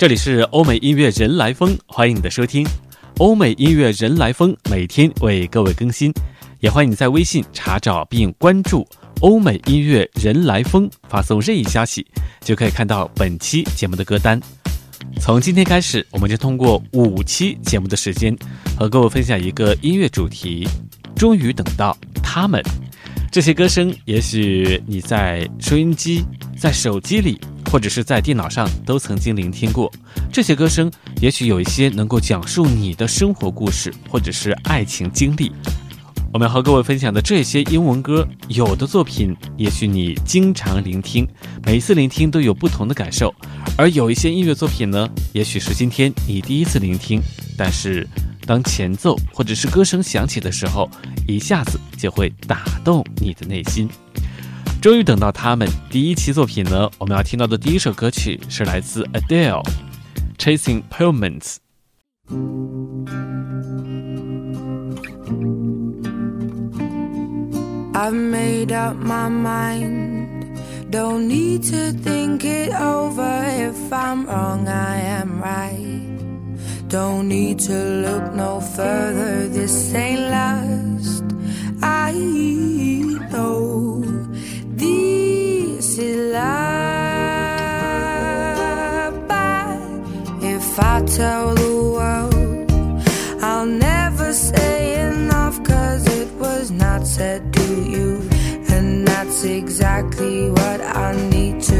这里是欧美音乐人来疯，欢迎你的收听。欧美音乐人来疯每天为各位更新，也欢迎你在微信查找并关注“欧美音乐人来疯”，发送任意消息就可以看到本期节目的歌单。从今天开始，我们就通过五期节目的时间，和各位分享一个音乐主题。终于等到他们，这些歌声，也许你在收音机、在手机里。或者是在电脑上都曾经聆听过这些歌声，也许有一些能够讲述你的生活故事，或者是爱情经历。我们和各位分享的这些英文歌，有的作品也许你经常聆听，每一次聆听都有不同的感受；而有一些音乐作品呢，也许是今天你第一次聆听，但是当前奏或者是歌声响起的时候，一下子就会打动你的内心。终于等到他们第一期作品呢，我们要听到的第一首歌曲是来自 Adele，《Chasing Pavements》。I've made up my mind. Don't need to think it over. If I'm wrong, I am right. Don't need to look no further. This ain't last. I if I tell the world, I'll never say enough, cause it was not said to you. And that's exactly what I need to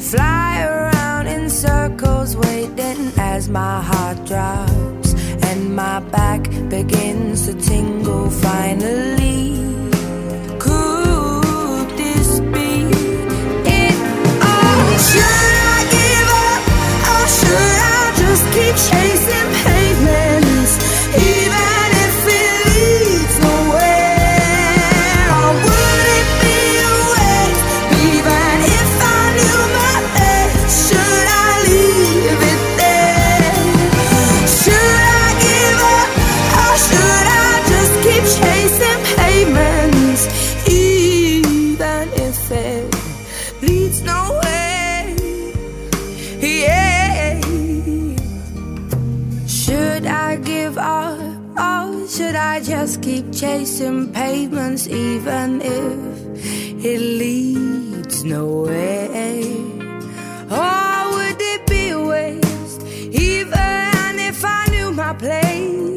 fly around in circles, waiting as my heart drops and my back begins to tingle. Finally, could this be it? Oh, should I give up or should I just keep chasing just keep chasing pavements, even if it leads nowhere? Or would it be a waste, even if I knew my place?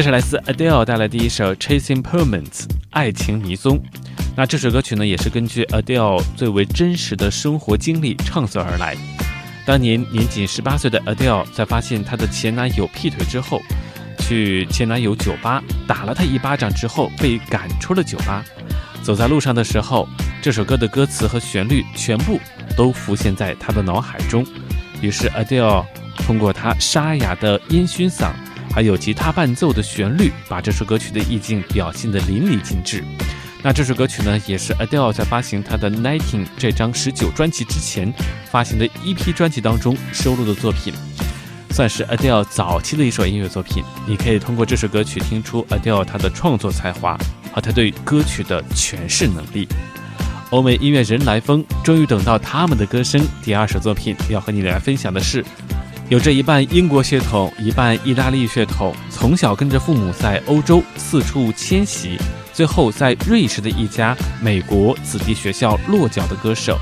这是来自 Adele 带来的一首《Chasing Pavements》爱情迷踪。那这首歌曲呢，也是根据 Adele 最为真实的生活经历创作而来。当年年仅十八岁的 Adele 在发现她的前男友劈腿之后，去前男友酒吧打了他一巴掌之后，被赶出了酒吧。走在路上的时候，这首歌的歌词和旋律全部都浮现在他的脑海中。于是 Adele 通过她沙哑的烟熏嗓，还有吉他伴奏的旋律，把这首歌曲的意境表现得淋漓尽致。那这首歌曲呢，也是 Adele 在发行她的《Nineteen》这张十九专辑之前发行的一批专辑当中收录的作品，算是 Adele 早期的一首音乐作品。你可以通过这首歌曲听出 Adele 她的创作才华和她对歌曲的诠释能力。欧美音乐人来疯，终于等到他们的歌声。第二首作品要和你来分享的是，有着一半英国血统、一半意大利血统，从小跟着父母在欧洲四处迁徙。最后，在瑞士的一家美国子弟学校落脚的歌手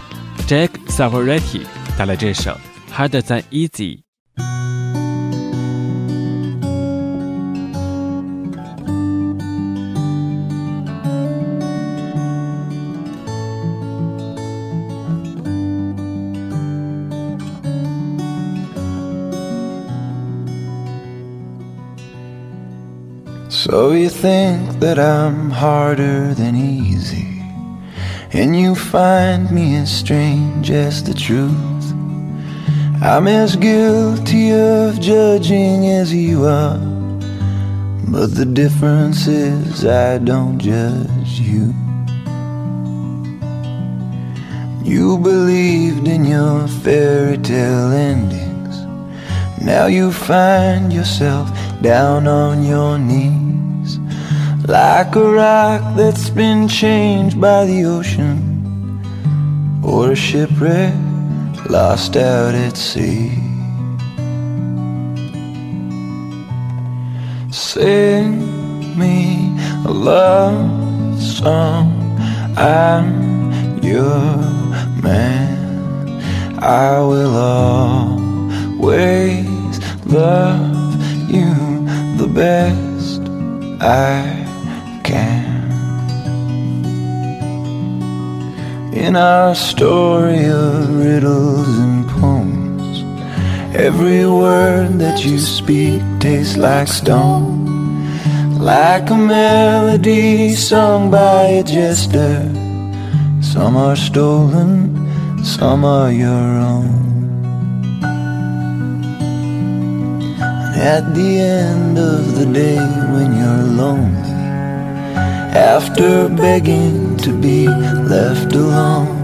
Jack Savaretti，带来这首《Harder Than Easy》。So you think that I'm harder than easy, and you find me as strange as the truth. I'm as guilty of judging as you are, but the difference is I don't judge you. You believed in your fairy tale endings. Now you find yourself down on your knees. Like a rock that's been changed by the ocean Or a shipwreck lost out at sea. Sing me a love song. I'm your man. I will always love you the best I In our story of riddles and poems, every word that you speak tastes like stone, like a melody sung by a jester. Some are stolen, some are your own. At the end of the day, when you're lonely after begging to be left alone.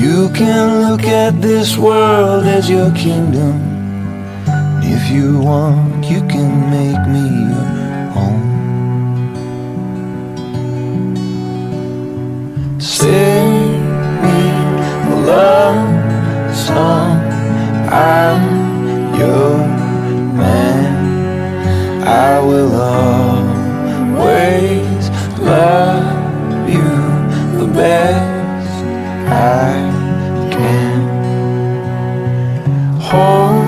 You can look at this world as your kingdom. If you want, you can make me your home. Sing me a love song. I'm your man. I will always love best I can. Hold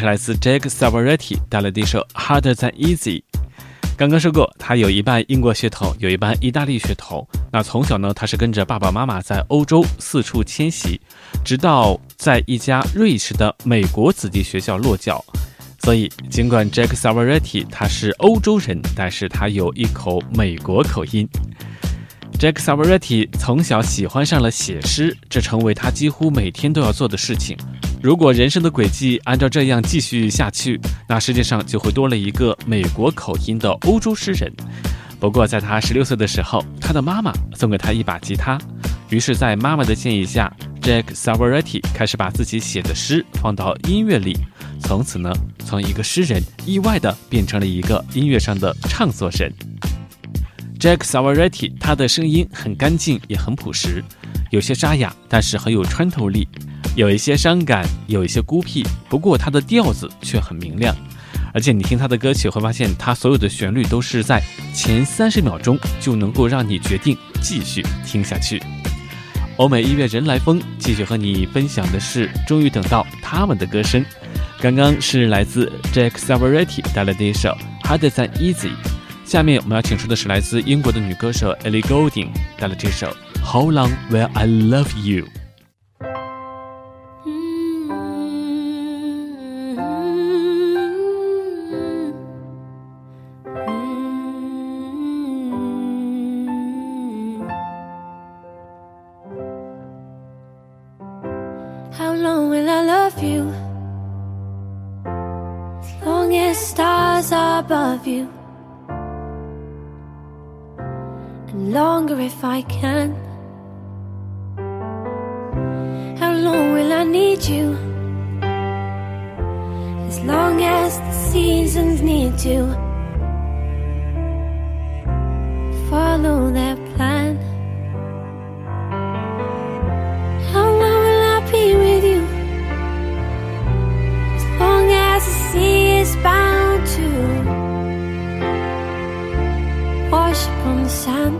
是来自 Jack Savoretti 带来的一首《Harder Than Easy》。刚刚说过，他有一半英国血统，有一半意大利血统。那从小呢，他是跟着爸爸妈妈在欧洲四处迁徙，直到在一家瑞士的美国子弟学校落脚。所以，尽管 Jack Savoretti 他是欧洲人，但是他有一口美国口音。Jack Savoretti 从小喜欢上了写诗，这成为他几乎每天都要做的事情。如果人生的轨迹按照这样继续下去，那世界上就会多了一个美国口音的欧洲诗人。不过，在他十六岁的时候，他的妈妈送给他一把吉他，于是，在妈妈的建议下，Jack Savoretti 开始把自己写的诗放到音乐里。从此呢，从一个诗人意外的变成了一个音乐上的唱作神。Jack Savoretti 他的声音很干净，也很朴实，有些沙哑，但是很有穿透力，有一些伤感，有一些孤僻。不过他的调子却很明亮，而且你听他的歌曲会发现，他所有的旋律都是在前三十秒钟就能够让你决定继续听下去。欧美音乐人来疯，继续和你分享的是，终于等到他们的歌声。刚刚是来自 Jack Savoretti 带来的一首《Harder Than Easy》，下面我们要请出的是来自英国的女歌手 Ellie Goulding 带来这首《How Long Will I Love You》。above you. Longer if I can. How long will I need you? As long as the seasons need to follow their plan. How long will I be with you? As long as the sea is bound to wash upon the sand.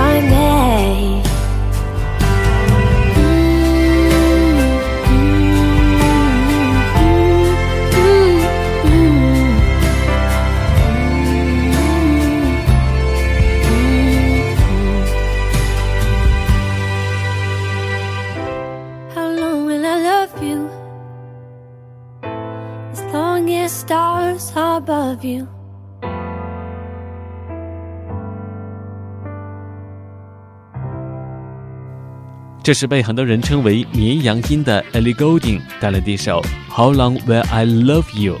Longer 这是被很多人称为绵羊音的 Ellie Goulding 带来的一首《How Long Will I Love You》。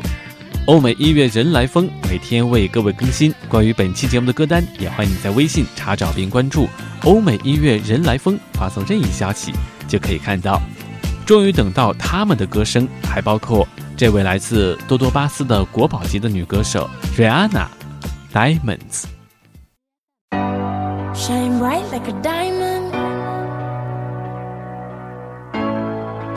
欧美音乐人来疯每天为各位更新关于本期节目的歌单，也欢迎你在微信查找并关注“欧美音乐人来疯”，发送任意消息就可以看到。终于等到他们的歌声，还包括这位来自多多巴斯的国宝级的女歌手 Rihanna Diamonds。Shine bright like a diamond.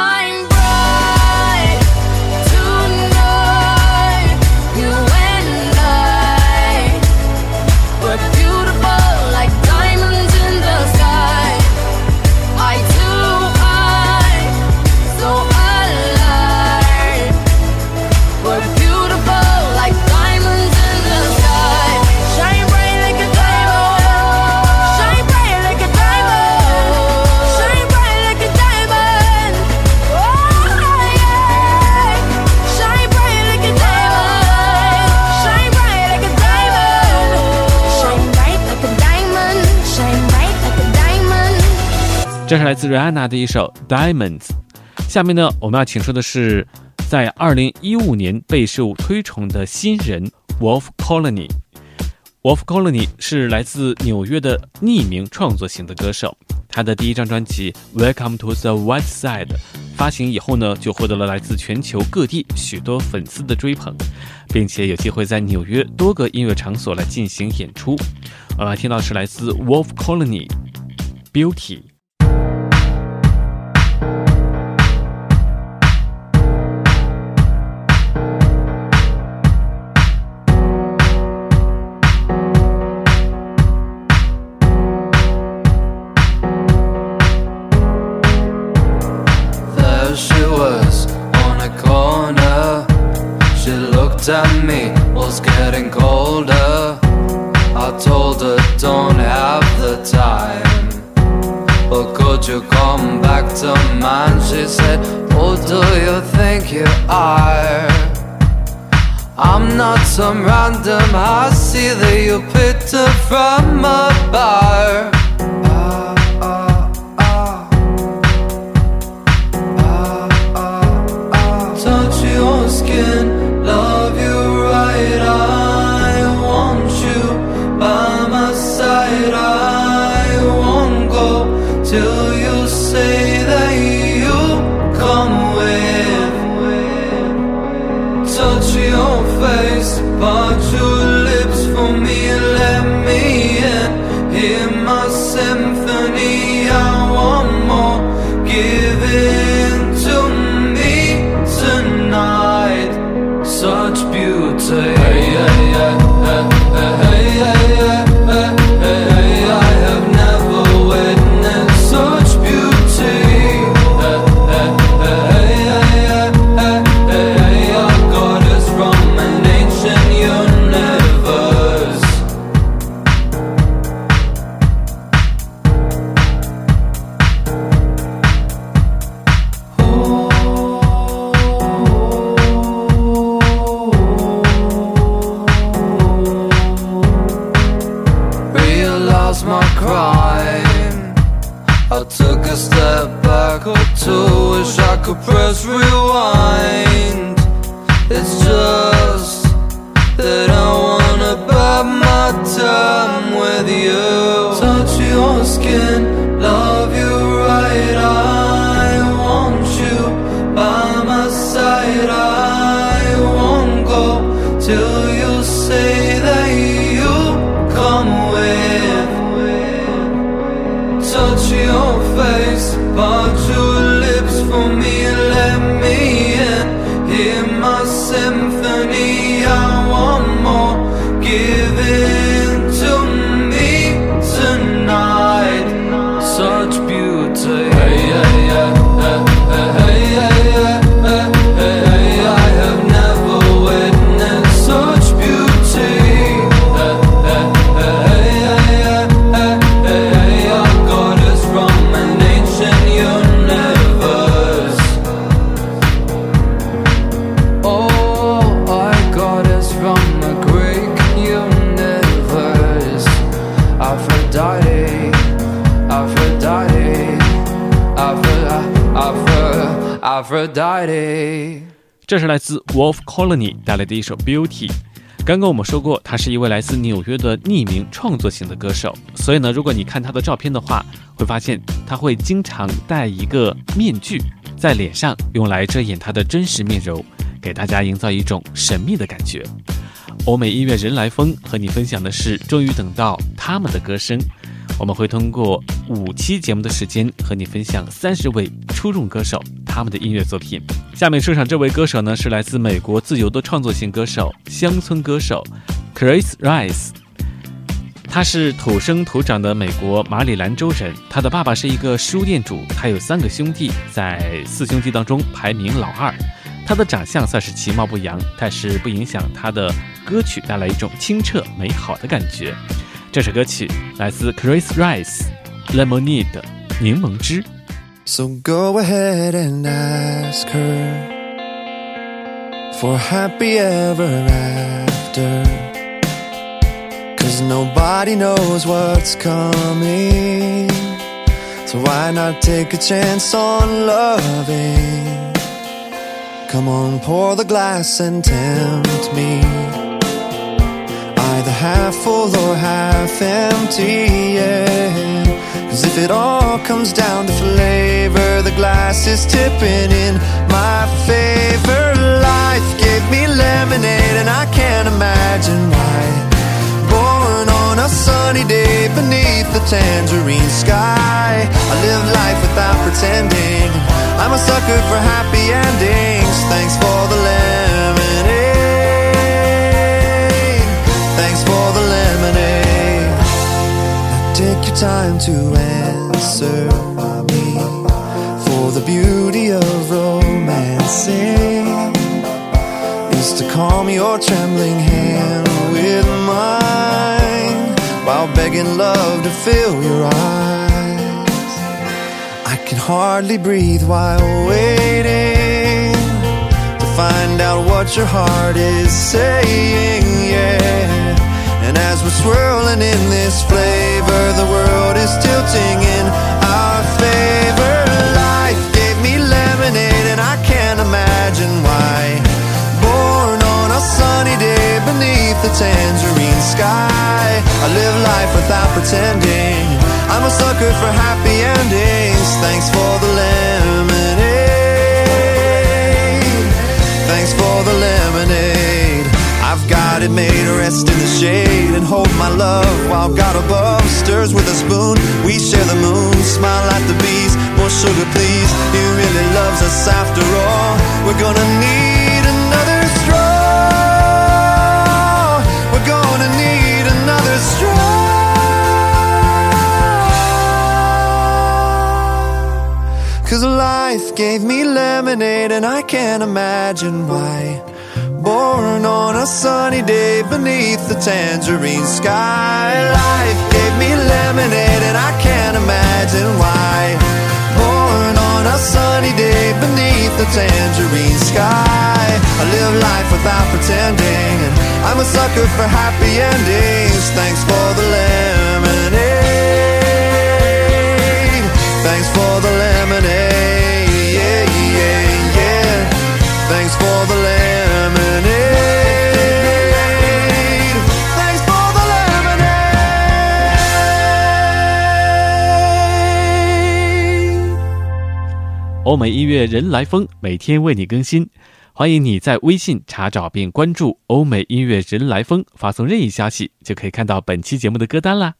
Shine bright 这是来自 Rihanna 的一首《Diamonds》。下面呢，我们要请出的是在2015年备受推崇的新人 Wolf Colony。Wolf Colony 是来自纽约的匿名创作型的歌手，他的第一张专辑《Welcome to the White Side》发行以后呢，就获得了来自全球各地许多粉丝的追捧，并且有机会在纽约多个音乐场所来进行演出。我们来听到是来自 Wolf Colony《Beauty》。Looked at me, was getting colder. I told her, don't have the time. But could you come back to mine? She said, Who do you think you are? I'm not some random hussy that you picked up from a bar. Realize my crime. I took a step back or two, wish I could press rewind. It's just that I wanna bide my time with you. Touch your skin, love you 这是来自 Wolf Colony 带来的一首《Beauty》。刚刚我们说过，他是一位来自纽约的匿名创作型的歌手，所以呢，如果你看他的照片的话，会发现他会经常戴一个面具在脸上，用来遮掩他的真实面容，给大家营造一种神秘的感觉。欧美音乐人来疯和你分享的是，终于等到他们的歌声。我们会通过五期节目的时间和你分享三十位出众歌手他们的音乐作品。下面出场这位歌手呢，是来自美国自由的创作型歌手、乡村歌手 Chris Rice。他是土生土长的美国马里兰州人，他的爸爸是一个书店主，他有三个兄弟，在四兄弟当中排名老二。他的长相算是其貌不扬，但是不影响他的歌曲带来一种清澈美好的感觉。这首歌曲来自 Chris Rice，《Lemonade》柠檬汁。 So go ahead and ask her for happy ever after. Cause nobody knows what's coming. So why not take a chance on loving? Come on, pour the glass and tempt me. Half full or half empty, yeah. Cause if it all comes down to flavor, the glass is tipping in my favor. Life gave me lemonade, and I can't imagine why. Born on a sunny day beneath the tangerine sky. I live life without pretending. I'm a sucker for happy endings. Thanks for the lemonade. Time to answer me for the beauty of romancing is to calm your trembling hand with mine while begging love to fill your eyes. I can hardly breathe while waiting to find out what your heart is saying, yeah. As we're swirling in this flavor, the world is tilting in our favor. Life gave me lemonade, and I can't imagine why. Born on a sunny day beneath the tangerine sky. I live life without pretending. I'm a sucker for happy endings. Thanks for the lemonade. Thanks for the lemonade. I've got it made, rest in the shade and hold my love while God above stirs with a spoon. We share the moon, smile at the bees. More sugar, please. He really loves us after all. We're gonna need another straw. We're gonna need another straw. Cause life gave me lemonade and I can't imagine why. Born on a sunny day beneath the tangerine sky. Life gave me lemonade and I can't imagine why. Born on a sunny day beneath the tangerine sky. I live life without pretending. I'm a sucker for happy endings. Thanks for the lemonade. 欧美音乐人来疯，每天为你更新。欢迎你在微信查找并关注“欧美音乐人来疯”，发送任意消息就可以看到本期节目的歌单啦。